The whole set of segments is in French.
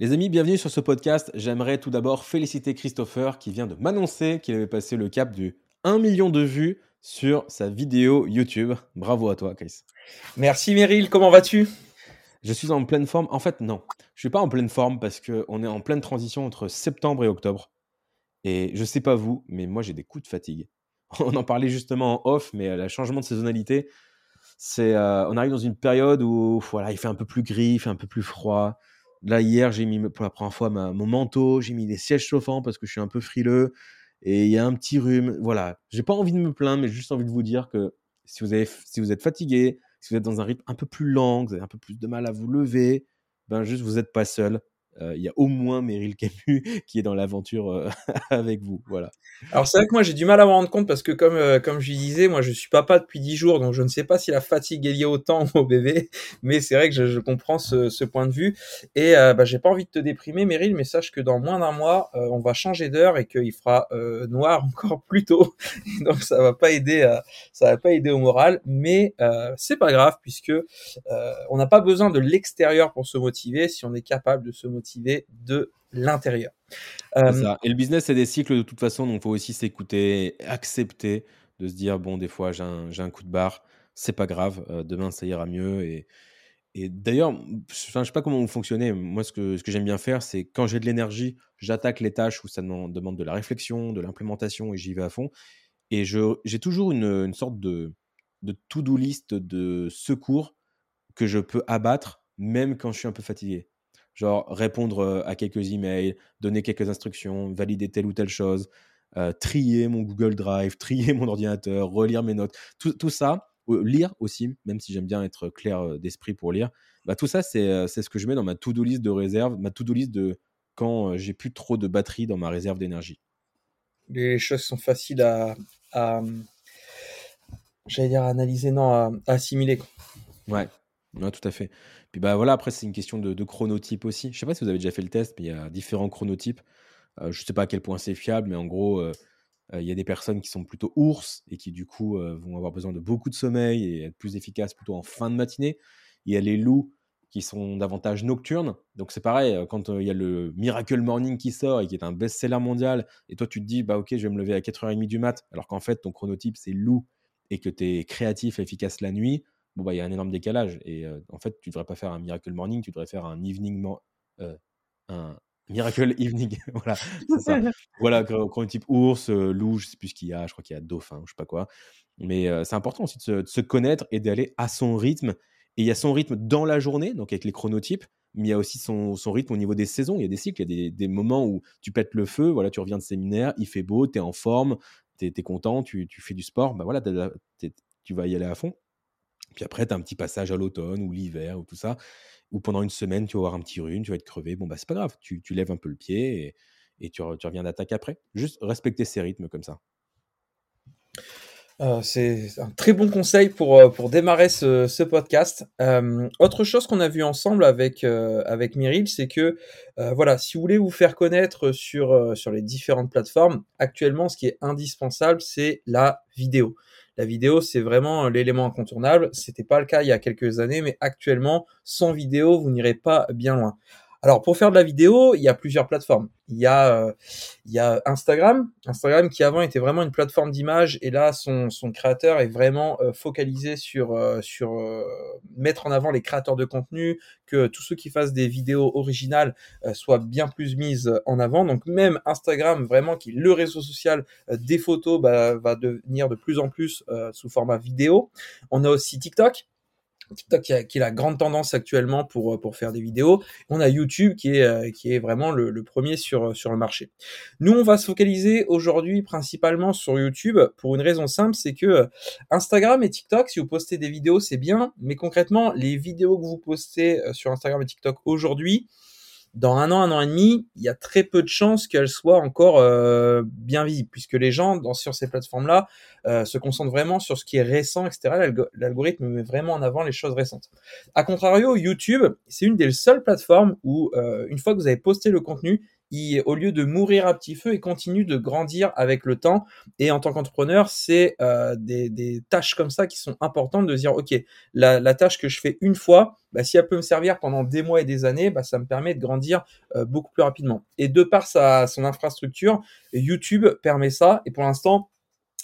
Les amis, bienvenue sur ce podcast. J'aimerais tout d'abord féliciter Christopher qui vient de m'annoncer qu'il avait passé le cap du 1 million de vues sur sa vidéo YouTube. Bravo à toi, Chris. Merci Meryl, comment vas-tu? Je suis en pleine forme. En fait, non. Je suis pas en pleine forme parce qu'on est en pleine transition entre septembre et octobre. Et je sais pas vous, mais moi j'ai des coups de fatigue. On en parlait justement en off, mais le changement de saisonnalité, c'est, euh, on arrive dans une période où voilà, il fait un peu plus gris, il fait un peu plus froid. Là, hier, j'ai mis pour la première fois mon manteau, j'ai mis des sièges chauffants parce que je suis un peu frileux et il y a un petit rhume. Voilà, j'ai pas envie de me plaindre, mais juste envie de vous dire que si vous, si vous êtes fatigué, si vous êtes dans un rythme un peu plus lent, vous avez un peu plus de mal à vous lever, ben juste vous n'êtes pas seul. Euh, il y a au moins Meryl Camus qui est dans l'aventure euh, avec vous. Voilà. Alors c'est vrai que moi j'ai du mal à me rendre compte parce que comme euh, comme je disais, moi je suis papa depuis 10 jours, donc je ne sais pas si la fatigue est liée au temps au bébé, mais c'est vrai que je, comprends ce, point de vue et bah, j'ai pas envie de te déprimer, Meryl, mais sache que dans moins d'un mois on va changer d'heure et qu'il fera noir encore plus tôt, donc ça va pas aider, ça va pas aider au moral, mais c'est pas grave puisque on n'a pas besoin de l'extérieur pour se motiver si on est capable de se motiver de l'intérieur. Euh, et le business, c'est des cycles de toute façon, donc il faut aussi s'écouter, accepter de se dire, bon, des fois, j'ai un, un, coup de barre, c'est pas grave, euh, demain, ça ira mieux. Et, et d'ailleurs, je ne sais pas comment vous fonctionnez. Moi, ce que, ce que j'aime bien faire, c'est quand j'ai de l'énergie, j'attaque les tâches où ça demande de la réflexion, de l'implémentation, et j'y vais à fond. Et j'ai toujours une, une, sorte de, de to-do list de secours que je peux abattre, même quand je suis un peu fatigué genre répondre à quelques emails, donner quelques instructions, valider telle ou telle chose, trier mon Google Drive, trier mon ordinateur, relire mes notes, tout, ça, lire aussi, même si j'aime bien être clair d'esprit pour lire, bah, tout ça, c'est ce que je mets dans ma to-do list de réserve, ma to-do list de quand j'ai plus trop de batterie dans ma réserve d'énergie. Les choses sont faciles à, j'allais dire analyser, non, à, assimiler. Ouais, tout à fait. Bah voilà, après, c'est une question de, chronotype aussi. Je sais pas si vous avez déjà fait le test, mais il y a différents chronotypes. Euh, je sais pas à quel point c'est fiable, mais en gros, euh, euh, il y a des personnes qui sont plutôt ours et qui du coup vont avoir besoin de beaucoup de sommeil et être plus efficaces plutôt en fin de matinée. Il y a les loups qui sont davantage nocturnes. Donc c'est pareil, quand il y a le Miracle Morning qui sort et qui est un best-seller mondial, et toi tu te dis, bah ok, je vais me lever à 4h30 du mat, alors qu'en fait ton chronotype c'est loup et que tu es créatif et efficace la nuit, bon, bah, il y a un énorme décalage. Et en fait, tu ne devrais pas faire un Miracle Morning, tu devrais faire un Evening. un Miracle Evening. voilà, ça. voilà, type ours, loup, je sais plus ce qu'il y a, je crois qu'il y a dauphin, je sais pas quoi. Mais c'est important aussi de se, connaître et d'aller à son rythme. Et il y a son rythme dans la journée, donc avec les chronotypes, mais il y a aussi son, son, rythme au niveau des saisons. Il y a des cycles, il y a des, des, moments où tu pètes le feu, voilà, tu reviens de séminaire, il fait beau, tu es en forme, tu es, content, tu, tu, fais du sport, bah voilà, tu vas y aller à fond. Puis après, tu as un petit passage à l'automne ou l'hiver ou tout ça, où pendant une semaine, tu vas avoir un petit rhume, tu vas être crevé. Bon, bah, c'est pas grave, tu, lèves un peu le pied et, tu, reviens d'attaque après. Juste respecter ces rythmes comme ça. Euh, c'est un très bon conseil pour, euh, pour démarrer ce, podcast. Euh, autre chose qu'on a vu ensemble avec, avec Meryl, c'est que voilà, si vous voulez vous faire connaître sur, sur les différentes plateformes, actuellement, ce qui est indispensable, c'est la vidéo. La vidéo, c'est vraiment l'élément incontournable. C'était pas le cas il y a quelques années, mais actuellement, sans vidéo, vous n'irez pas bien loin. Alors pour faire de la vidéo, il y a plusieurs plateformes. Il y a, euh, Instagram, Instagram qui avant était vraiment une plateforme d'image et là son, créateur est vraiment euh, focalisé sur euh, mettre en avant les créateurs de contenu, que tous ceux qui fassent des vidéos originales soient bien plus mises en avant. Donc même Instagram vraiment qui est le réseau social des photos bah, va devenir de plus en plus sous format vidéo. On a aussi TikTok TikTok qui, qui, est la grande tendance actuellement pour, euh, pour faire des vidéos. On a YouTube qui est, euh, vraiment le, premier sur, sur le marché. Nous, on va se focaliser aujourd'hui principalement sur YouTube pour une raison simple, c'est que euh, Instagram et TikTok, si vous postez des vidéos, c'est bien, mais concrètement, les vidéos que vous postez sur Instagram et TikTok aujourd'hui, dans un an, un an et demi, il y a très peu de chances qu'elle soit encore euh, bien visible, puisque les gens dans, sur ces plateformes-là euh, se concentrent vraiment sur ce qui est récent, etc. L'algorithme met vraiment en avant les choses récentes. A contrario, YouTube, c'est une des seules plateformes où, euh, une fois que vous avez posté le contenu, il, au lieu de mourir à petit feu, il continue de grandir avec le temps. Et en tant qu'entrepreneur, c'est euh, des, des, tâches comme ça qui sont importantes de dire, OK, la, la tâche que je fais une fois, bah, si elle peut me servir pendant des mois et des années, bah, ça me permet de grandir euh, beaucoup plus rapidement. Et de par sa, son infrastructure, YouTube permet ça. Et pour l'instant,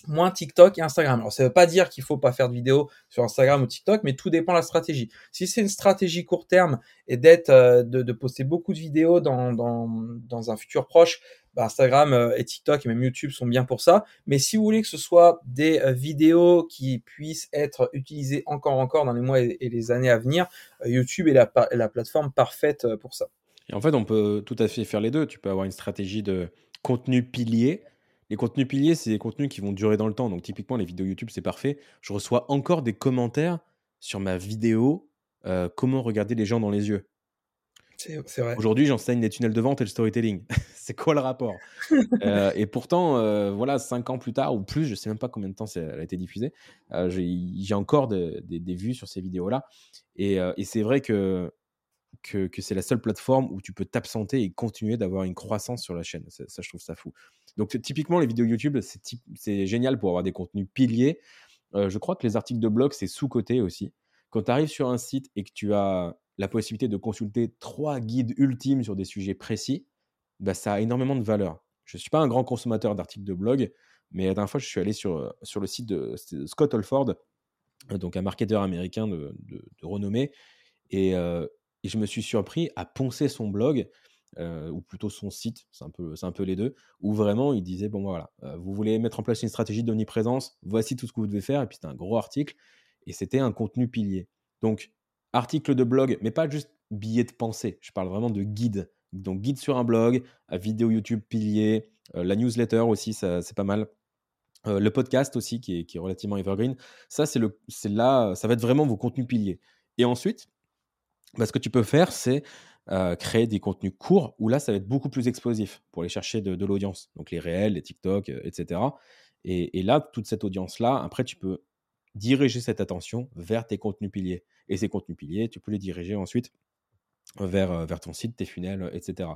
moins TikTok et Instagram. Alors, ça veut pas dire qu'il faut pas faire de vidéos sur Instagram ou TikTok, mais tout dépend de la stratégie. Si c'est une stratégie court terme et d'être, euh, de, poster beaucoup de vidéos dans, dans, un futur proche, bah Instagram euh, et TikTok et même YouTube sont bien pour ça. Mais si vous voulez que ce soit des euh, vidéos qui puissent être utilisées encore encore dans les mois et, les années à venir, YouTube est la plateforme parfaite pour ça. Et en fait, on peut tout à fait faire les deux. Tu peux avoir une stratégie de contenu pilier les contenus piliers, c'est des contenus qui vont durer dans le temps. Donc, typiquement, les vidéos YouTube, c'est parfait. Je reçois encore des commentaires sur ma vidéo euh, comment regarder les gens dans les yeux. C'est vrai. Aujourd'hui, j'enseigne les tunnels de vente et le storytelling. c'est quoi le rapport? Euh, Et pourtant, euh, voilà, cinq ans plus tard ou plus, je sais même pas combien de temps elle a été diffusée, j'ai encore des vues sur ces vidéos-là. Et, et c'est vrai que que, c'est la seule plateforme où tu peux t'absenter et continuer d'avoir une croissance sur la chaîne. Ça, je trouve ça fou. Donc, typiquement, les vidéos YouTube, c'est génial pour avoir des contenus piliers. Euh, je crois que les articles de blog, c'est sous-côté aussi. Quand tu arrives sur un site et que tu as la possibilité de consulter trois guides ultimes sur des sujets précis, bah, ça a énormément de valeur. Je ne suis pas un grand consommateur d'articles de blog, mais la dernière fois, je suis allé sur, sur le site de, Scott Holford, donc un marketeur américain de, renommée, euh, et je me suis surpris à poncer son blog, euh, ou plutôt son site, c'est un, peu, un peu les deux, où vraiment il disait, bon voilà, euh, vous voulez mettre en place une stratégie d'omniprésence, voici tout ce que vous devez faire, et puis c'était un gros article, et c'était un contenu pilier. Donc, article de blog, mais pas juste billet de pensée, je parle vraiment de guide. Donc, guide sur un blog, vidéo YouTube pilier, euh, la newsletter aussi, c'est pas mal. le podcast aussi, qui est, qui est relativement evergreen. Ça, c'est là, ça va être vraiment vos contenus piliers. Et ensuite, bah, ce que tu peux faire, c'est créer des contenus courts où là, ça va être beaucoup plus explosif pour aller chercher de, l'audience. Donc les réels, les TikTok, etc. Et, là, toute cette audience-là, après, tu peux diriger cette attention vers tes contenus piliers. Et ces contenus piliers, tu peux les diriger ensuite vers, vers ton site, tes funnels, etc.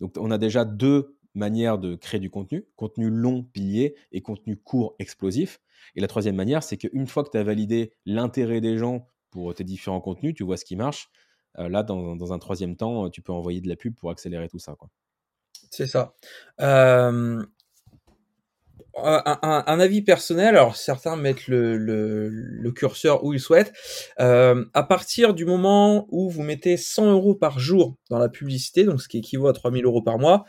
Donc on a déjà deux manières de créer du contenu, contenu long pilier et contenu court explosif. Et la troisième manière, c'est qu'une fois que tu as validé l'intérêt des gens pour tes différents contenus, tu vois ce qui marche, euh, là, dans, un troisième temps, tu peux envoyer de la pub pour accélérer tout ça. C'est ça. un, avis personnel, alors certains mettent le, curseur où ils souhaitent. Euh, à partir du moment où vous mettez 100 euros par jour dans la publicité, donc ce qui équivaut à 3000 euros par mois,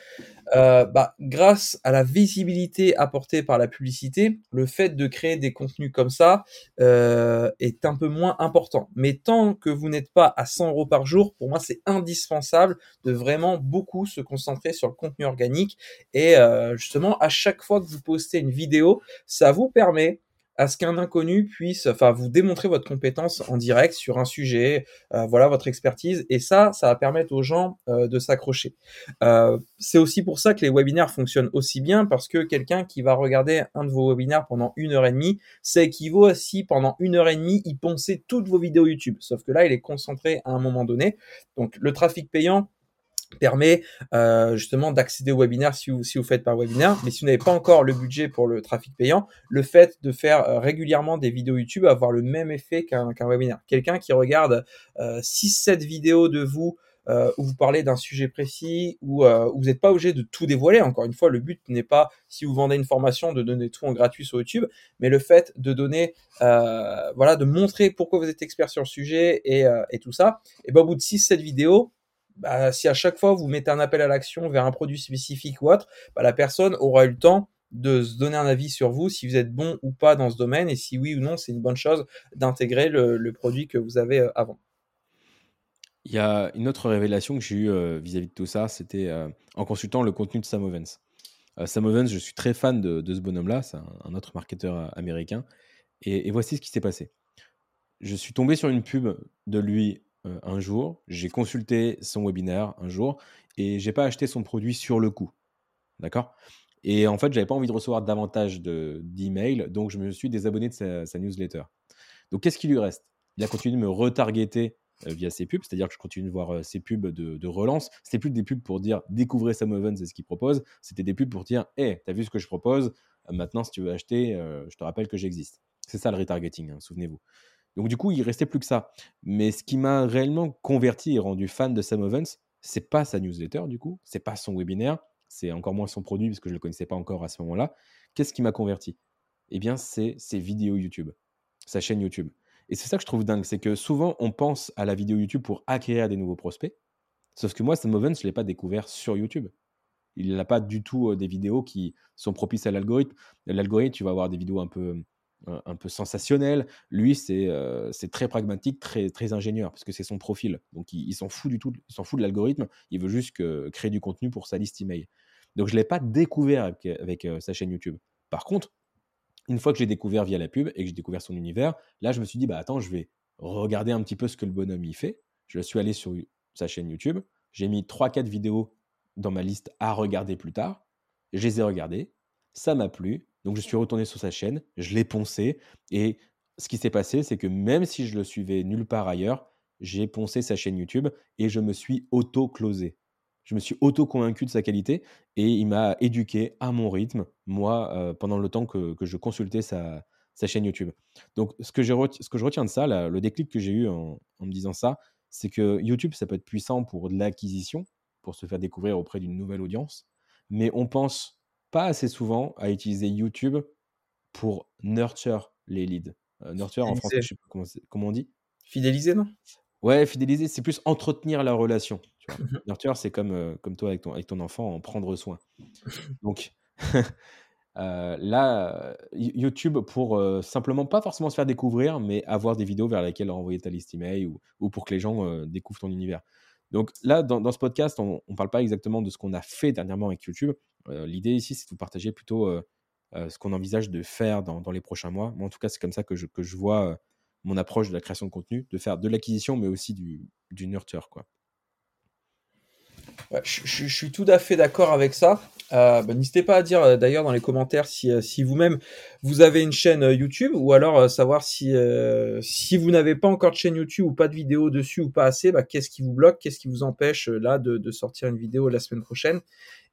euh, bah, grâce à la visibilité apportée par la publicité, le fait de créer des contenus comme ça euh, est un peu moins important. Mais tant que vous n'êtes pas à 100 euros par jour, pour moi, c'est indispensable de vraiment beaucoup se concentrer sur le contenu organique. Et euh, justement, à chaque fois que vous postez une vidéo, ça vous permet à ce qu'un inconnu puisse, enfin, vous démontrer votre compétence en direct sur un sujet, euh, voilà votre expertise, et ça, ça va permettre aux gens euh, de s'accrocher. Euh, c'est aussi pour ça que les webinaires fonctionnent aussi bien, parce que quelqu'un qui va regarder un de vos webinaires pendant une heure et demie, ça équivaut à si pendant une heure et demie, il ponçait toutes vos vidéos YouTube. Sauf que là, il est concentré à un moment donné. Donc, le trafic payant, permet euh, justement d'accéder au webinaire si vous, si vous faites par webinaire. Mais si vous n'avez pas encore le budget pour le trafic payant, le fait de faire euh, régulièrement des vidéos YouTube va avoir le même effet qu'un webinaire. Quelqu'un qui regarde euh, 6-7 vidéos de vous euh, où vous parlez d'un sujet précis, où, où vous n'êtes pas obligé de tout dévoiler. Encore une fois, le but n'est pas, si vous vendez une formation, de donner tout en gratuit sur YouTube, mais le fait de donner, voilà, de montrer pourquoi vous êtes expert sur le sujet et, et tout ça. Et ben, au bout de 6-7 vidéos, bah, si à chaque fois vous mettez un appel à l'action vers un produit spécifique ou autre, bah, la personne aura eu le temps de se donner un avis sur vous, si vous êtes bon ou pas dans ce domaine, et si oui ou non, c'est une bonne chose d'intégrer le, produit que vous avez euh, avant. Il y a une autre révélation que j'ai eue euh, vis-à-vis de tout ça, c'était euh, en consultant le contenu de Sam Ovens. Sam Ovens, je suis très fan de, ce bonhomme-là, c'est un, autre marketeur américain, et, et voici ce qui s'est passé. Je suis tombé sur une pub de lui euh, un jour, j'ai consulté son webinaire un jour et j'ai pas acheté son produit sur le coup. D'accord? Et en fait, j'avais pas envie de recevoir davantage d'emails, donc je me suis désabonné de sa, newsletter. Donc qu'est-ce qui lui reste? Il a continué de me retargeter euh, via ses pubs, c'est-à-dire que je continue de voir euh, ses pubs de, de relance. C'était plus des pubs pour dire découvrez Sam Evans et ce qu'il propose, c'était des pubs pour dire hé, hey, t'as vu ce que je propose? Maintenant, si tu veux acheter, je te rappelle que j'existe. C'est ça le retargeting, hein, souvenez-vous. Donc du coup, il restait plus que ça. Mais ce qui m'a réellement converti et rendu fan de Sam Ovens, c'est pas sa newsletter du coup, c'est pas son webinaire, c'est encore moins son produit parce que je ne le connaissais pas encore à ce moment-là. Qu'est-ce qui m'a converti? Eh bien, c'est ses vidéos YouTube, sa chaîne YouTube. Et c'est ça que je trouve dingue, c'est que souvent on pense à la vidéo YouTube pour acquérir des nouveaux prospects. Sauf que moi, Sam Ovens, je ne l'ai pas découvert sur YouTube. Il n'a pas du tout euh, des vidéos qui sont propices à l'algorithme. L'algorithme, tu vas avoir des vidéos un peu un peu sensationnel. Lui, euh, c'est très pragmatique, très, très ingénieur, parce que c'est son profil. Donc, il, s'en fout du tout, il s'en fout de l'algorithme. Il veut juste créer du contenu pour sa liste email. Donc, je ne l'ai pas découvert avec, euh, sa chaîne YouTube. Par contre, une fois que j'ai découvert via la pub et que j'ai découvert son univers, là, je me suis dit, bah attends, je vais regarder un petit peu ce que le bonhomme y fait. Je suis allé sur sa chaîne YouTube. J'ai mis 3-4 vidéos dans ma liste à regarder plus tard. Je les ai regardées. Ça m'a plu. Donc je suis retourné sur sa chaîne, je l'ai poncé, et ce qui s'est passé, c'est que même si je le suivais nulle part ailleurs, j'ai poncé sa chaîne YouTube et je me suis auto-closé. Je me suis auto-convaincu de sa qualité et il m'a éduqué à mon rythme, moi, euh, pendant le temps que, je consultais sa, chaîne YouTube. Donc, ce que, je retiens de ça, le déclic que j'ai eu en, me disant ça, c'est que YouTube, ça peut être puissant pour de l'acquisition, pour se faire découvrir auprès d'une nouvelle audience, mais on pense pas assez souvent à utiliser YouTube pour nurture les leads. Euh, nurture en français, je sais pas comment, on dit? Fidéliser, non? Ouais, fidéliser, c'est plus entretenir la relation. Nurture, c'est comme, euh, comme toi avec ton, avec ton enfant, en prendre soin. Donc euh, là, YouTube pour simplement pas forcément se faire découvrir, mais avoir des vidéos vers lesquelles envoyer ta liste email ou, ou pour que les gens découvrent ton univers. Donc là, dans, ce podcast, on ne parle pas exactement de ce qu'on a fait dernièrement avec YouTube. Euh, l'idée ici, c'est de vous partager plutôt euh, euh, ce qu'on envisage de faire dans, les prochains mois. Moi, en tout cas, c'est comme ça que je, que je vois mon approche de la création de contenu, de faire de l'acquisition, mais aussi du, du nurture. Quoi je, suis tout à fait d'accord avec ça. Euh, bah, n'hésitez pas à dire euh, d'ailleurs dans les commentaires si, euh, si vous-même vous avez une chaîne YouTube ou alors savoir si, si vous n'avez pas encore de chaîne YouTube ou pas de vidéo dessus ou pas assez, bah, qu'est-ce qui vous bloque, qu'est-ce qui vous empêche là de, sortir une vidéo la semaine prochaine.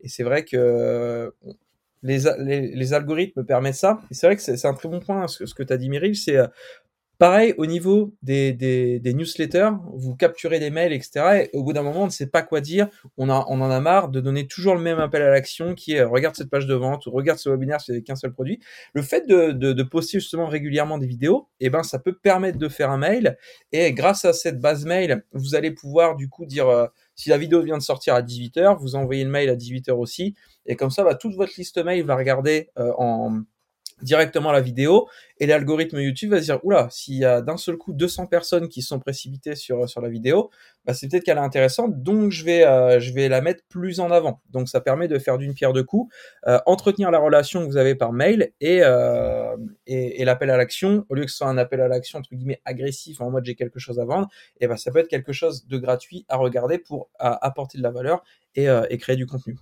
Et c'est vrai que les, les, algorithmes permettent ça. Et c'est vrai que c'est un très bon point ce, ce que tu as dit Meryl, c'est Pareil, au niveau des, newsletters, vous capturez des mails, etc. Et au bout d'un moment, on ne sait pas quoi dire. On, en a marre de donner toujours le même appel à l'action qui est regarde cette page de vente ou regarde ce webinaire si c'est qu'un seul produit. Le fait de, de, poster justement régulièrement des vidéos, eh ben, ça peut permettre de faire un mail. Et grâce à cette base mail, vous allez pouvoir du coup dire euh, si la vidéo vient de sortir à 18h, vous envoyez le mail à 18h aussi. Et comme ça, bah, toute votre liste mail va regarder euh, en directement la vidéo et l'algorithme YouTube va se dire oula s'il y a d'un seul coup 200 personnes qui sont précipitées sur sur la vidéo bah c'est peut-être qu'elle est intéressante donc je vais euh, je vais la mettre plus en avant. Donc ça permet de faire d'une pierre deux coups euh, entretenir la relation que vous avez par mail et euh, et, l'appel à l'action. Au lieu que ce soit un appel à l'action entre guillemets agressif en mode j'ai quelque chose à vendre et ben ça peut être quelque chose de gratuit à regarder pour apporter de la valeur et, et créer du contenu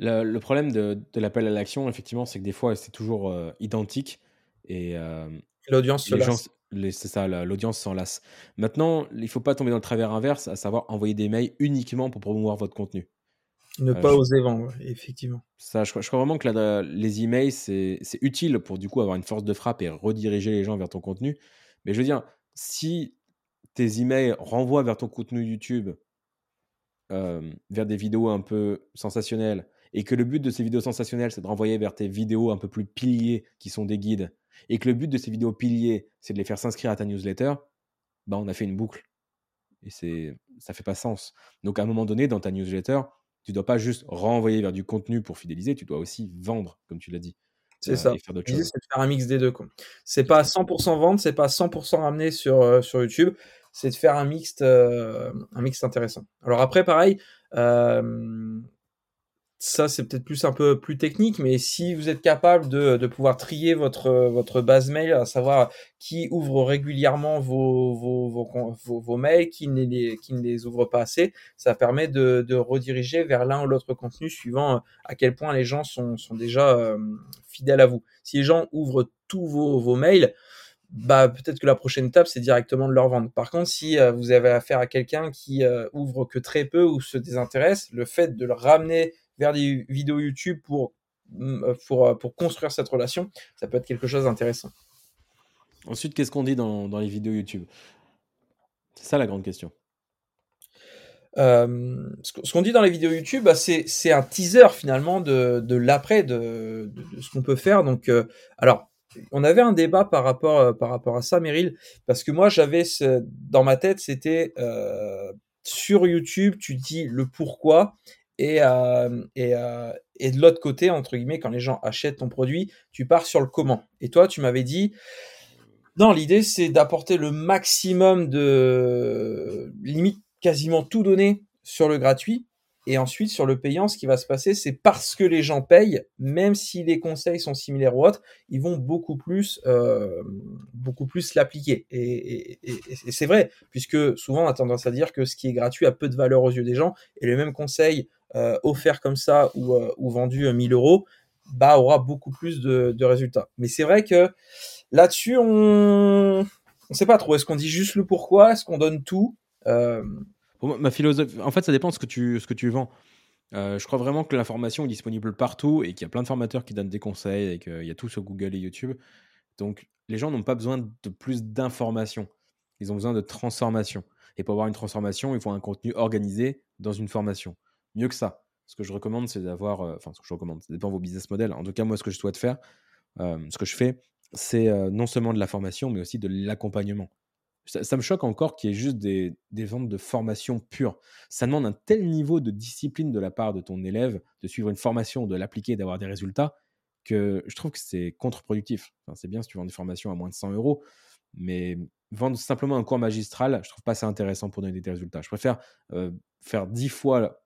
le, problème de, l'appel à l'action, effectivement, c'est que des fois, c'est toujours euh, identique et euh, l'audience se lasse. C'est ça, l'audience s'en lasse. Maintenant, il ne faut pas tomber dans le travers inverse, à savoir envoyer des mails uniquement pour promouvoir votre contenu. Ne euh, pas oser vendre, effectivement. Ça, je, crois vraiment que les emails, c'est utile pour du coup avoir une force de frappe et rediriger les gens vers ton contenu. Mais je veux dire, si tes emails renvoient vers ton contenu YouTube, vers des vidéos un peu sensationnelles, et que le but de ces vidéos sensationnelles, c'est de renvoyer vers tes vidéos un peu plus piliers qui sont des guides, et que le but de ces vidéos piliers, c'est de les faire s'inscrire à ta newsletter, bah on a fait une boucle. Et c'est ça fait pas sens. Donc à un moment donné, dans ta newsletter, tu dois pas juste renvoyer vers du contenu pour fidéliser, tu dois aussi vendre, comme tu l'as dit. C'est euh, ça. C'est de faire un mix des deux. C'est pas 100% vente, c'est pas 100% ramené sur, euh, sur YouTube. C'est de faire un mix, euh, un mix intéressant. Alors après, pareil, ça, c'est peut-être plus un peu plus technique, mais si vous êtes capable de, de, pouvoir trier votre, votre base mail, à savoir qui ouvre régulièrement vos, vos, vos, vos, mails, qui ne, les, qui ne les ouvre pas assez, ça permet de, de rediriger vers l'un ou l'autre contenu suivant euh, à quel point les gens sont, sont déjà euh, fidèles à vous. Si les gens ouvrent tous vos, vos mails, bah peut-être que la prochaine étape c'est directement de leur vendre. Par contre, si euh, vous avez affaire à quelqu'un qui ouvre que très peu ou se désintéresse, le fait de le ramener vers des vidéos YouTube pour, mm, euh, pour, euh, pour construire cette relation, ça peut être quelque chose d'intéressant. Ensuite, qu'est-ce qu'on dit dans, dans, les vidéos YouTube? C'est ça la grande question. Euh, ce qu'on dit dans les vidéos YouTube, bah, c'est un teaser finalement de, de l'après, de, de, ce qu'on peut faire. Donc, alors, on avait un débat par rapport, par rapport à ça, Meryl, parce que moi, j'avais dans ma tête, c'était sur YouTube, tu dis le pourquoi et, euh, euh, et, de l'autre côté, entre guillemets, quand les gens achètent ton produit, tu pars sur le comment. Et toi, tu m'avais dit, non, l'idée, c'est d'apporter le maximum de limite quasiment tout donner sur le gratuit. Et ensuite, sur le payant, ce qui va se passer, c'est parce que les gens payent, même si les conseils sont similaires ou autres, ils vont beaucoup plus, euh, beaucoup plus l'appliquer. Et, et, c'est vrai, puisque souvent on a tendance à dire que ce qui est gratuit a peu de valeur aux yeux des gens, et le même conseil euh, offert comme ça ou, euh, ou vendu 1000 euros, bah, aura beaucoup plus de, résultats. Mais c'est vrai que là-dessus, on ne sait pas trop. Est-ce qu'on dit juste le pourquoi? Est-ce qu'on donne tout? Euh... Ma philosophie, en fait, ça dépend de ce que tu, ce que tu vends. Euh, je crois vraiment que l'information est disponible partout et qu'il y a plein de formateurs qui donnent des conseils et qu'il y a tout sur Google et YouTube. Donc, les gens n'ont pas besoin de plus d'informations. Ils ont besoin de transformation. Et pour avoir une transformation, il faut un contenu organisé dans une formation mieux que ça. Ce que je recommande, c'est d'avoir. Euh, enfin, ce que je recommande, ça dépend de vos business models. En tout cas, moi, ce que je souhaite faire, euh, ce que je fais, c'est euh, non seulement de la formation, mais aussi de l'accompagnement. Ça, me choque encore qu'il y ait juste des, ventes de formation pure. Ça demande un tel niveau de discipline de la part de ton élève de suivre une formation, de l'appliquer, d'avoir des résultats, que je trouve que c'est contre-productif. C'est bien si tu vends des formations à moins de 100 euros, mais vendre simplement un cours magistral, je trouve pas ça intéressant pour donner des résultats. Je préfère faire 10 fois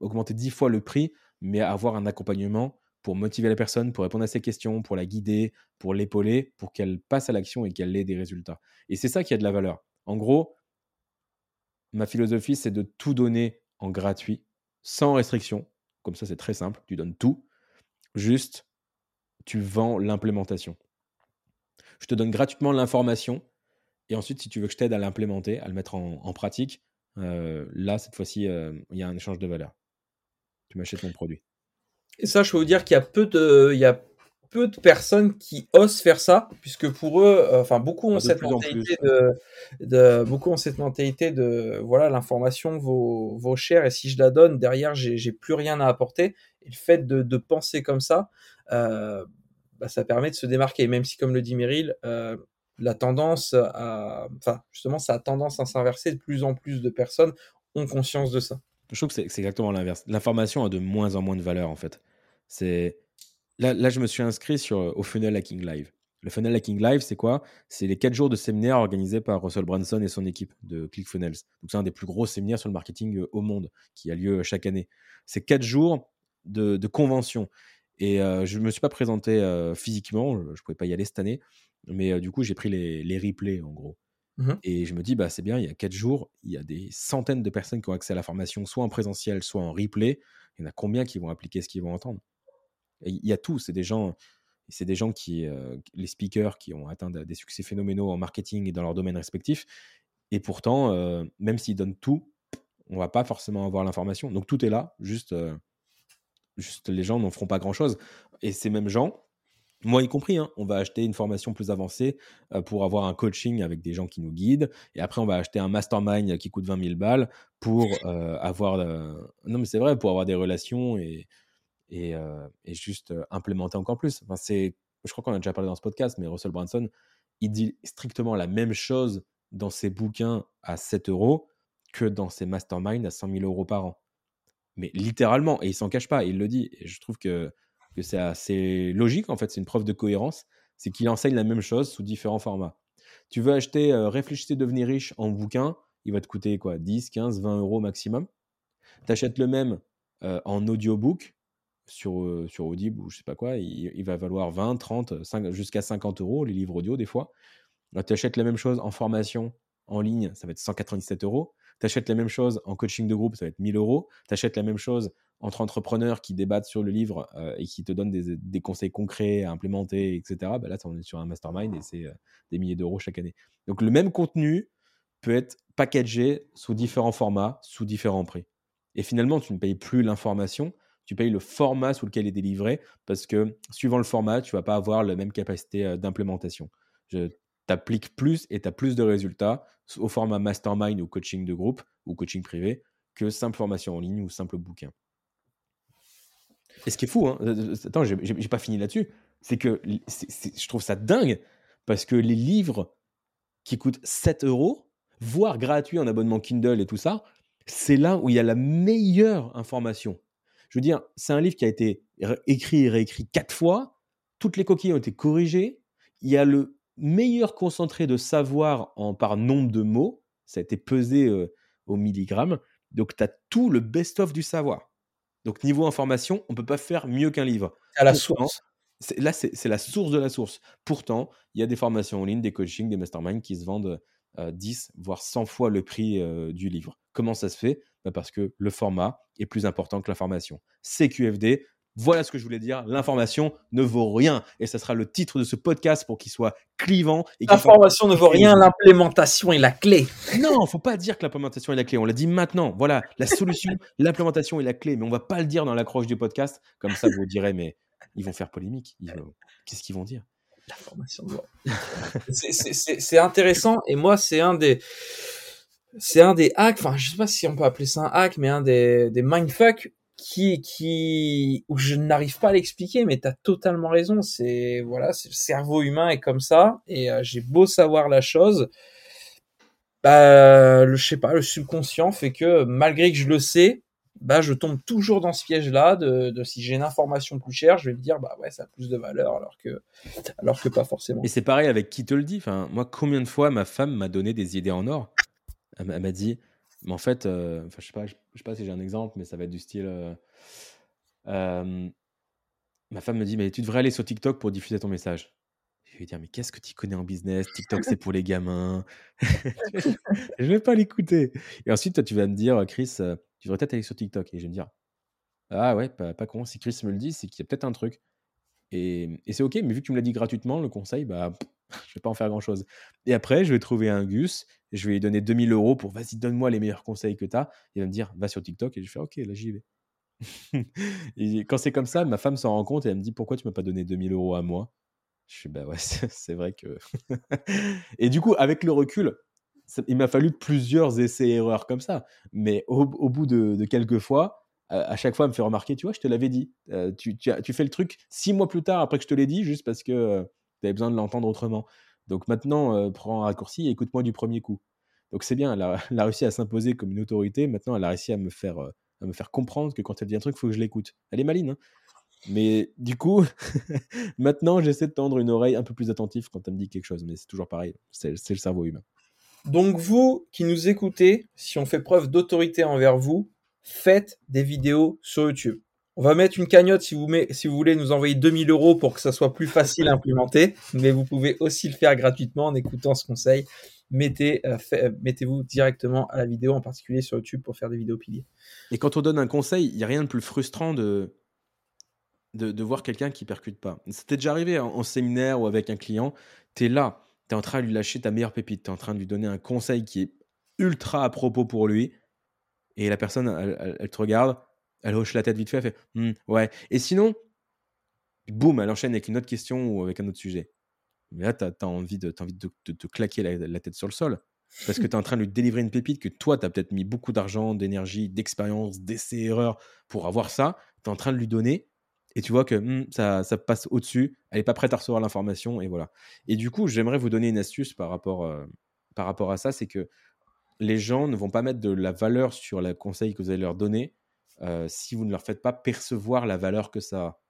augmenter dix fois le prix, mais avoir un accompagnement pour motiver la personne, pour répondre à ses questions, pour la guider, pour l'épauler, pour qu'elle passe à l'action et qu'elle ait des résultats. Et c'est ça qui a de la valeur. En gros, ma philosophie, c'est de tout donner en gratuit, sans restriction. Comme ça, c'est très simple. Tu donnes tout. Juste, tu vends l'implémentation. Je te donne gratuitement l'information. Et ensuite, si tu veux que je t'aide à l'implémenter, à le mettre en pratique, là, cette fois-ci, il y a un échange de valeur. Tu m'achètes mon produit. Et ça, je peux vous dire qu'il y a peu de, il y a peu de personnes qui osent faire ça, puisque pour eux, euh, enfin beaucoup ont cette mentalité de, beaucoup ont cette mentalité de, voilà, l'information vaut, vaut cher et si je la donne derrière, j'ai plus rien à apporter. Et le fait de, de penser comme ça, euh, bah, ça permet de se démarquer. Même si, comme le dit Meryl, euh, la tendance à, enfin, justement, ça a tendance à s'inverser. De plus en plus de personnes ont conscience de ça. Je trouve que c'est exactement l'inverse. L'information a de moins en moins de valeur, en fait. C'est là, là, je me suis inscrit sur, au Funnel Hacking Live. Le Funnel Hacking Live, c'est quoi? C'est les 4 jours de séminaire organisés par Russell Branson et son équipe de ClickFunnels. Donc, c'est un des plus gros séminaires sur le marketing euh, au monde qui a lieu chaque année. C'est 4 jours de, de convention. Et euh, je ne me suis pas présenté euh, physiquement, je ne pouvais pas y aller cette année, mais du coup, j'ai pris les, les, replays en gros. Mmh et je me dis, bah, c'est bien, il y a 4 jours, il y a des centaines de personnes qui ont accès à la formation, soit en présentiel, soit en replay. Il y en a combien qui vont appliquer ce qu'ils vont entendre? Il y a tout. C'est des gens, c'est des gens qui, les speakers qui ont atteint des succès phénoménaux en marketing et dans leur domaine respectif. Et pourtant, même s'ils donnent tout, on va pas forcément avoir l'information. Donc tout est là, juste, juste les gens n'en feront pas grand-chose. Et ces mêmes gens, moi y compris, hein, on va acheter une formation plus avancée euh, pour avoir un coaching avec des gens qui nous guident. Et après, on va acheter un mastermind qui coûte 20 000 balles pour euh, avoir. Non, mais c'est vrai, pour avoir des relations et, et, euh, et juste implémenter encore plus. Enfin, c'est, je crois qu'on a déjà parlé dans ce podcast, mais Russell Branson, il dit strictement la même chose dans ses bouquins à 7 euros que dans ses masterminds à 100 000 euros par an. Mais littéralement, et il s'en cache pas, il le dit. Et je trouve que que c'est assez logique, en fait, c'est une preuve de cohérence, c'est qu'il enseigne la même chose sous différents formats. Tu veux acheter euh, Réfléchissez, devenir riche en bouquin, il va te coûter quoi 10, 15, 20 euros maximum. Tu achètes le même en audiobook sur, sur Audible ou je sais pas quoi, il, va valoir 20, 30, jusqu'à 50 euros, les livres audio des fois. Tu achètes la même chose en formation en ligne, ça va être 197 euros. Tu la même chose en coaching de groupe, ça va être 1000 euros. Tu la même chose entre entrepreneurs qui débattent sur le livre et qui te donnent des, conseils concrets à implémenter, etc. Bah là, on est sur un mastermind et c'est des milliers d'euros chaque année. Donc le même contenu peut être packagé sous différents formats, sous différents prix. Et finalement, tu ne payes plus l'information, tu payes le format sous lequel il est délivré parce que suivant le format, tu vas pas avoir la même capacité d'implémentation. Tu appliques plus et tu as plus de résultats au format mastermind ou coaching de groupe ou coaching privé que simple formation en ligne ou simple bouquin. Et ce qui est fou, hein, attends, j'ai pas fini là-dessus, c'est que je trouve ça dingue parce que les livres qui coûtent 7 euros, voire gratuits en abonnement Kindle et tout ça, c'est là où il y a la meilleure information. Je veux dire, c'est un livre qui a été écrit et réécrit quatre fois. Toutes les coquilles ont été corrigées. Il y a le meilleur concentré de savoir en, par nombre de mots. Ça a été pesé euh, au milligramme. Donc, tu as tout le best-of du savoir. Donc, niveau information, on ne peut pas faire mieux qu'un livre. À la source. Là, c'est la source de la source. Pourtant, il y a des formations en ligne, des coachings, des masterminds qui se vendent 10, euh, voire 100 fois le prix euh, du livre. Comment ça se fait? Bah, Parce que le format est plus important que l'information. CQFD, voilà ce que je voulais dire. L'information ne vaut rien. Et ça sera le titre de ce podcast pour qu'il soit clivant. L'information ne vaut rien, l'implémentation est la clé. Non, il ne faut pas dire que l'implémentation est la clé. On l'a dit maintenant. Voilà, la solution, l'implémentation est la clé. Mais on ne va pas le dire dans l'accroche du podcast. Comme ça, vous direz, mais ils vont faire polémique. Qu'est-ce qu'ils vont dire? L'information C'est intéressant. Et moi, c'est un des c'est un des hacks, enfin je sais pas si on peut appeler ça un hack, mais un des, des mindfuck qui, qui, où je n'arrive pas à l'expliquer, mais tu as totalement raison. C'est, voilà, c'est le cerveau humain est comme ça, et euh, j'ai beau savoir la chose, bah, le, je sais pas, le subconscient fait que malgré que je le sais, bah, je tombe toujours dans ce piège-là de, de si j'ai une information plus chère, je vais me dire, bah ouais, ça a plus de valeur, alors que, alors que pas forcément. Et c'est pareil avec qui te le dit. Moi, combien de fois ma femme m'a donné des idées en or? Elle m'a dit, mais en fait, euh, je sais sais pas si j'ai un exemple, mais ça va être du style. Euh, euh, ma femme me dit, mais tu devrais aller sur TikTok pour diffuser ton message. Je vais dire, mais qu'est-ce que tu connais en business? TikTok, c'est pour les gamins. je vais pas l'écouter. Et ensuite, toi, tu vas me dire, Chris, tu devrais peut-être aller sur TikTok. Et je vais me dire, ah ouais, pas, pas con. Si Chris me le dit, c'est qu'il y a peut-être un truc. Et, et c'est ok, mais vu que tu me l'as dit gratuitement, le conseil, bah, je vais pas en faire grand chose. Et après, je vais trouver un Gus, je vais lui donner 2000 euros pour vas-y, donne-moi les meilleurs conseils que tu as. Il va me dire, va sur TikTok. Et je fais, ok, là, j'y vais. et quand c'est comme ça, ma femme s'en rend compte et elle me dit, pourquoi tu m'as pas donné 2000 euros à moi? Je fais, bah ouais, c'est vrai que. et du coup, avec le recul, il m'a fallu plusieurs essais-erreurs comme ça. Mais au, bout de, quelques fois, à, chaque fois, elle me fait remarquer, tu vois, je te l'avais dit. Euh, tu, fais le truc six mois plus tard après que je te l'ai dit, juste parce que euh, tu besoin de l'entendre autrement. Donc maintenant, euh, prends un raccourci et écoute-moi du premier coup. Donc c'est bien, elle a, réussi à s'imposer comme une autorité. Maintenant, elle a réussi à me faire, euh, à me faire comprendre que quand elle dit un truc, il faut que je l'écoute. Elle est maline. Hein mais du coup, maintenant, j'essaie de tendre une oreille un peu plus attentive quand elle me dit quelque chose. Mais c'est toujours pareil, c'est le cerveau humain. Donc vous qui nous écoutez, si on fait preuve d'autorité envers vous, faites des vidéos sur YouTube. On va mettre une cagnotte si vous, voulez nous envoyer 2000 euros pour que ça soit plus facile à implémenter, mais vous pouvez aussi le faire gratuitement en écoutant ce conseil. Euh, euh, mettez-vous directement à la vidéo, en particulier sur YouTube, pour faire des vidéos piliers. Et quand on donne un conseil, il n'y a rien de plus frustrant de, de, voir quelqu'un qui percute pas. C'était déjà arrivé en, séminaire ou avec un client, tu es là, tu es en train de lui lâcher ta meilleure pépite, tu es en train de lui donner un conseil qui est ultra à propos pour lui, et la personne, elle te regarde, elle hoche la tête vite fait, elle fait «Hmm, ouais. Et sinon, boum, elle enchaîne avec une autre question ou avec un autre sujet. Mais là, tu as, envie de, de, te claquer la, tête sur le sol. Parce que tu es en train de lui délivrer une pépite que toi, tu as peut-être mis beaucoup d'argent, d'énergie, d'expérience, d'essais-erreurs pour avoir ça. Tu es en train de lui donner et tu vois que «Hmm, ça, ça, passe au-dessus. Elle n'est pas prête à recevoir l'information et voilà. Et du coup, j'aimerais vous donner une astuce par rapport, euh, par rapport à ça c'est que les gens ne vont pas mettre de la valeur sur le conseil que vous allez leur donner euh, si vous ne leur faites pas percevoir la valeur que ça.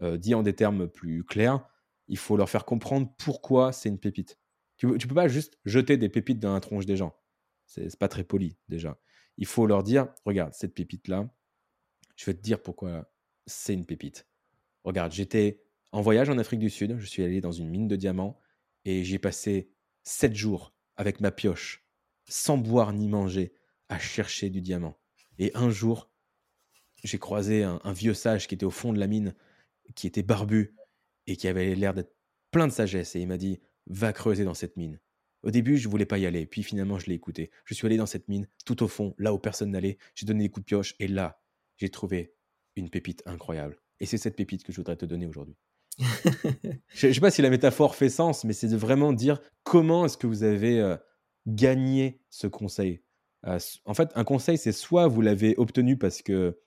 Euh, dit en des termes plus clairs, il faut leur faire comprendre pourquoi c'est une pépite. Tu ne peux pas juste jeter des pépites dans la tronche des gens. C'est pas très poli déjà. Il faut leur dire, regarde, cette pépite-là, Je vais te dire pourquoi c'est une pépite. Regarde, j'étais en voyage en Afrique du Sud, je suis allé dans une mine de diamants et j'ai passé sept jours avec ma pioche, sans boire ni manger, à chercher du diamant. Et un jour, j'ai croisé un, vieux sage qui était au fond de la mine, qui était barbu et qui avait l'air d'être plein de sagesse. Et il m'a dit Va creuser dans cette mine. Au début, je voulais pas y aller, puis finalement, je l'ai écouté. Je suis allé dans cette mine, tout au fond, là où personne n'allait. J'ai donné des coups de pioche, et là, j'ai trouvé une pépite incroyable. Et c'est cette pépite que je voudrais te donner aujourd'hui. je ne sais pas si la métaphore fait sens, mais c'est de vraiment dire comment est-ce que vous avez euh, gagné ce conseil. Euh, en fait, un conseil, c'est soit vous l'avez obtenu parce que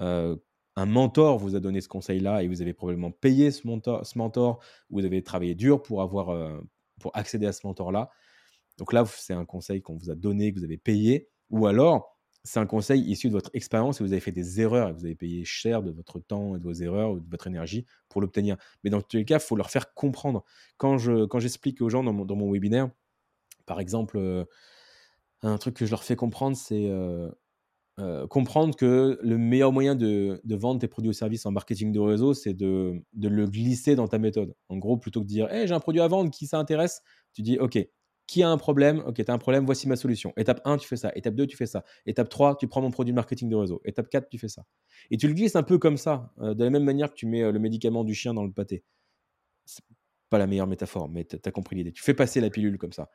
euh, un mentor vous a donné ce conseil-là et vous avez probablement payé ce mentor, ce mentor, vous avez travaillé dur pour avoir pour accéder à ce mentor-là. Donc là, c'est un conseil qu'on vous a donné, que vous avez payé, ou alors c'est un conseil issu de votre expérience et vous avez fait des erreurs et vous avez payé cher de votre temps et de vos erreurs ou de votre énergie pour l'obtenir. Mais dans tous les cas, il faut leur faire comprendre. Quand, je, quand j'explique aux gens dans mon, dans mon webinaire, par exemple, euh, un truc que je leur fais comprendre, c'est euh, euh, comprendre que le meilleur moyen de, vendre tes produits ou services en marketing de réseau, c'est de, de, le glisser dans ta méthode. En gros, plutôt que de dire hey, j'ai un produit à vendre, qui ça intéresse? Tu dis OK, qui a un problème? Ok, tu as un problème, voici ma solution. Étape 1, tu fais ça. Étape 2, tu fais ça. Étape 3, tu prends mon produit marketing de réseau. Étape 4, tu fais ça. Et tu le glisses un peu comme ça, euh, de la même manière que tu mets euh, le médicament du chien dans le pâté. C'est pas la meilleure métaphore, mais tu as compris l'idée. Tu fais passer la pilule comme ça.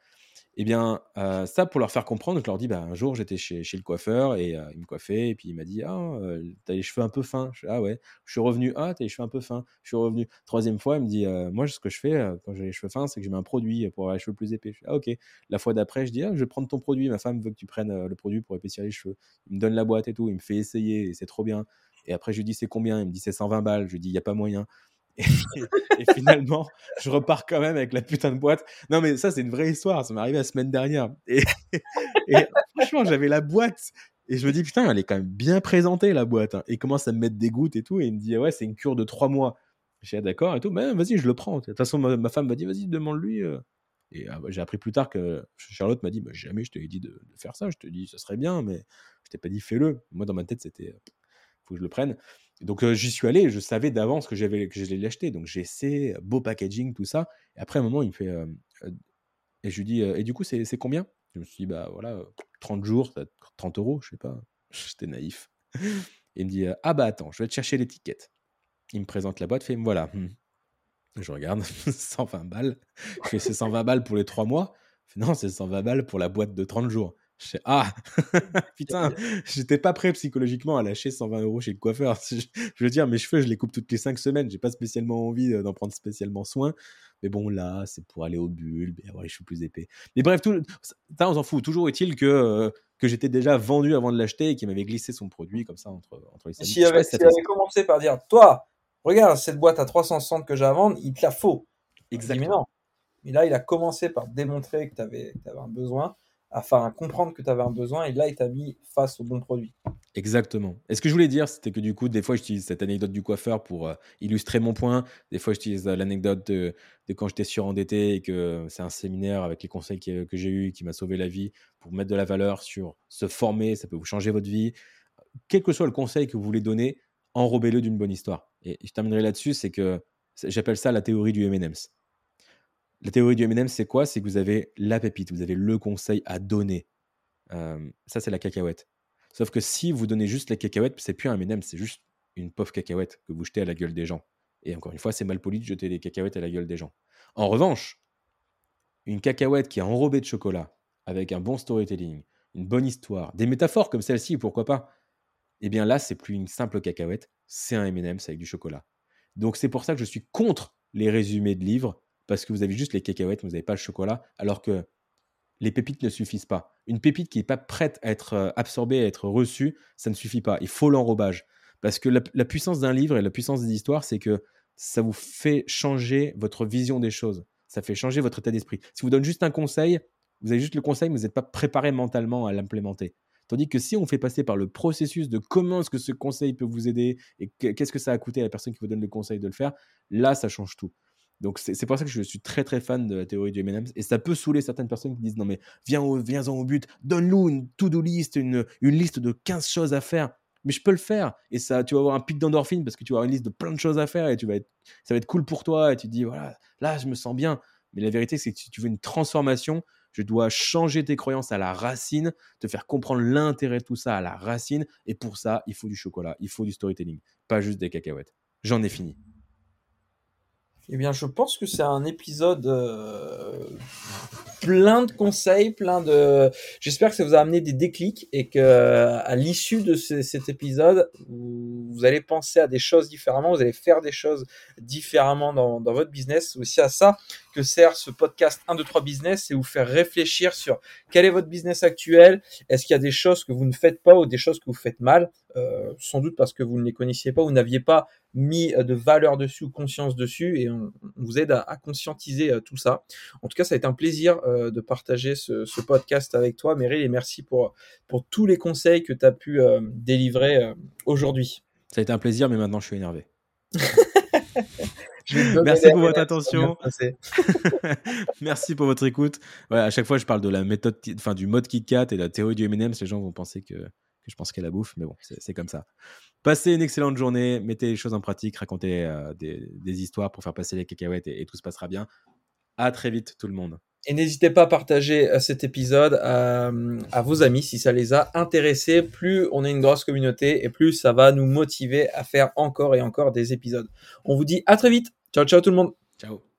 Eh bien, euh, ça, pour leur faire comprendre, je leur dis, bah, un jour, j'étais chez, le coiffeur et il me coiffait, et puis il m'a dit, ah, t'as les cheveux un peu fins. Je, ah ouais. Je suis revenu, ah, t'as les cheveux un peu fins. Je suis revenu. Troisième fois, il me dit, moi, ce que je fais quand j'ai les cheveux fins, c'est que je mets un produit pour avoir les cheveux plus épais. Je ah, ok. La fois d'après, je dis, ah, je vais prendre ton produit. Ma femme veut que tu prennes le produit pour épaissir les cheveux. Il me donne la boîte et tout, il me fait essayer, et c'est trop bien. Et après, je lui dis, c'est combien? Il me dit, c'est 120 balles. Je lui dis, il n'y a pas moyen. Et, finalement, je repars quand même avec la putain de boîte. Non, mais ça, c'est une vraie histoire. Ça m'est arrivé la semaine dernière. Et, franchement, j'avais la boîte. Et je me dis, putain, elle est quand même bien présentée, la boîte. Hein. Et il commence à me mettre des gouttes et tout. Et il me dit, ouais, c'est une cure de trois mois. J'ai ah, d'accord et tout. Mais vas-y, je le prends. De toute façon, ma, femme m'a dit, vas-y, demande-lui. Euh. Et ah, bah, j'ai appris plus tard que Charlotte m'a dit, bah, jamais je t'ai dit de, faire ça. Je te dis, ça serait bien, mais je t'ai pas dit, fais-le. Moi, dans ma tête, c'était, faut que je le prenne. Donc j'y suis allé, je savais d'avance que j'avais que j'allais l'acheter. Donc j'ai essayé, beau packaging, tout ça. Et après un moment, il me fait et je lui dis et du coup c'est combien? Je me suis dit bah voilà 30 jours, 30 euros, je sais pas. J'étais naïf. il me dit ah bah attends, je vais te chercher l'étiquette. Il me présente la boîte, fait voilà. Mmh. Je regarde 120 balles. Je fais c'est 120 balles pour les 3 mois? non, c'est 120 balles pour la boîte de 30 jours. Je ah, putain, j'étais pas prêt psychologiquement à lâcher 120 euros chez le coiffeur. Je, veux dire, mes cheveux, je les coupe toutes les 5 semaines. J'ai pas spécialement envie d'en prendre spécialement soin. Mais bon, là, c'est pour aller au bulbe et avoir les cheveux plus épais. Mais bref, tout, ça, on s'en fout. Toujours est-il que, euh, que j'étais déjà vendu avant de l'acheter et qu'il m'avait glissé son produit comme ça entre, entre les Si avait, si avait commencé par dire, toi, regarde cette boîte à 360 que j'ai à vendre, il te la faut. Exactement. Mais, là, il a commencé par démontrer que tu avais, avais un besoin afin de comprendre que tu avais un besoin et là, il t'a mis face au bon produit. Exactement. Et ce que je voulais dire, c'était que du coup, des fois, j'utilise cette anecdote du coiffeur pour euh, illustrer mon point. Des fois, j'utilise euh, l'anecdote de, quand j'étais surendetté et que c'est un séminaire avec les conseils que, que j'ai eu qui m'a sauvé la vie pour mettre de la valeur sur se former. Ça peut vous changer votre vie. Quel que soit le conseil que vous voulez donner, enrobez-le d'une bonne histoire. Et je terminerai là-dessus, c'est que j'appelle ça la théorie du M&M's. La théorie du M&M, c'est quoi? C'est que vous avez la pépite, vous avez le conseil à donner. ça, c'est la cacahuète. Sauf que si vous donnez juste la cacahuète, c'est plus un M&M, c'est juste une pauvre cacahuète que vous jetez à la gueule des gens. Et encore une fois, c'est mal poli de jeter des cacahuètes à la gueule des gens. En revanche, une cacahuète qui est enrobée de chocolat, avec un bon storytelling, une bonne histoire, des métaphores comme celle-ci, pourquoi pas? Eh bien là, c'est plus une simple cacahuète, c'est un M&M, c'est avec du chocolat. Donc c'est pour ça que je suis contre les résumés de livres parce que vous avez juste les cacahuètes, vous n'avez pas le chocolat, alors que les pépites ne suffisent pas. Une pépite qui n'est pas prête à être euh, absorbée, à être reçue, ça ne suffit pas. Il faut l'enrobage. Parce que la, puissance d'un livre et la puissance des histoires, c'est que ça vous fait changer votre vision des choses. Ça fait changer votre état d'esprit. Si vous donne juste un conseil, vous avez juste le conseil, mais vous n'êtes pas préparé mentalement à l'implémenter. Tandis que si on fait passer par le processus de comment est-ce que ce conseil peut vous aider et qu'est-ce que ça a coûté à la personne qui vous donne le conseil de le faire, là, ça change tout. Donc c'est pour ça que je suis très très fan de la théorie du M&M's et ça peut saouler certaines personnes qui disent non mais viens, viens en au but, donne-nous une to-do list, une, une liste de 15 choses à faire. mais je peux le faire. Et ça, tu vas avoir un pic d'endorphine parce que tu vas avoir une liste de plein de choses à faire et tu vas ça va être cool pour toi. Et tu te dis, voilà, là, je me sens bien. Mais la vérité, c'est que si tu veux une transformation, je dois changer tes croyances à la racine, te faire comprendre l'intérêt de tout ça à la racine. Et pour ça, il faut du chocolat, il faut du storytelling, pas juste des cacahuètes. J'en ai fini. Eh bien, je pense que c'est un épisode euh, plein de conseils, plein de. J'espère que ça vous a amené des déclics et que à l'issue de cet épisode, vous, allez penser à des choses différemment, vous allez faire des choses différemment dans, dans votre business. C'est aussi à ça que sert ce podcast 1, 2, 3 business, c'est vous faire réfléchir sur quel est votre business actuel, est-ce qu'il y a des choses que vous ne faites pas ou des choses que vous faites mal, euh, sans doute parce que vous ne les connaissiez pas ou n'aviez pas mis de valeur dessus ou conscience dessus et on, vous aide à, conscientiser euh, tout ça. En tout cas, ça a été un plaisir euh, de partager ce, podcast avec toi, Meryl, et merci pour, pour tous les conseils que tu as pu délivrer aujourd'hui. Ça a été un plaisir, mais maintenant je suis énervé. Merci pour votre attention. Merci pour votre écoute. Ouais, à chaque fois, je parle de la méthode, enfin du mode KitKat et de la théorie du M&M's. Les gens vont penser que que je pense qu'elle la bouffe, mais bon, c'est comme ça. Passez une excellente journée, mettez les choses en pratique, racontez euh, des, histoires pour faire passer les cacahuètes et, tout se passera bien. À très vite tout le monde. Et n'hésitez pas à partager euh, cet épisode à, à, vos amis si ça les a intéressés. Plus on est une grosse communauté et plus ça va nous motiver à faire encore et encore des épisodes. On vous dit à très vite. Ciao, ciao tout le monde. Ciao.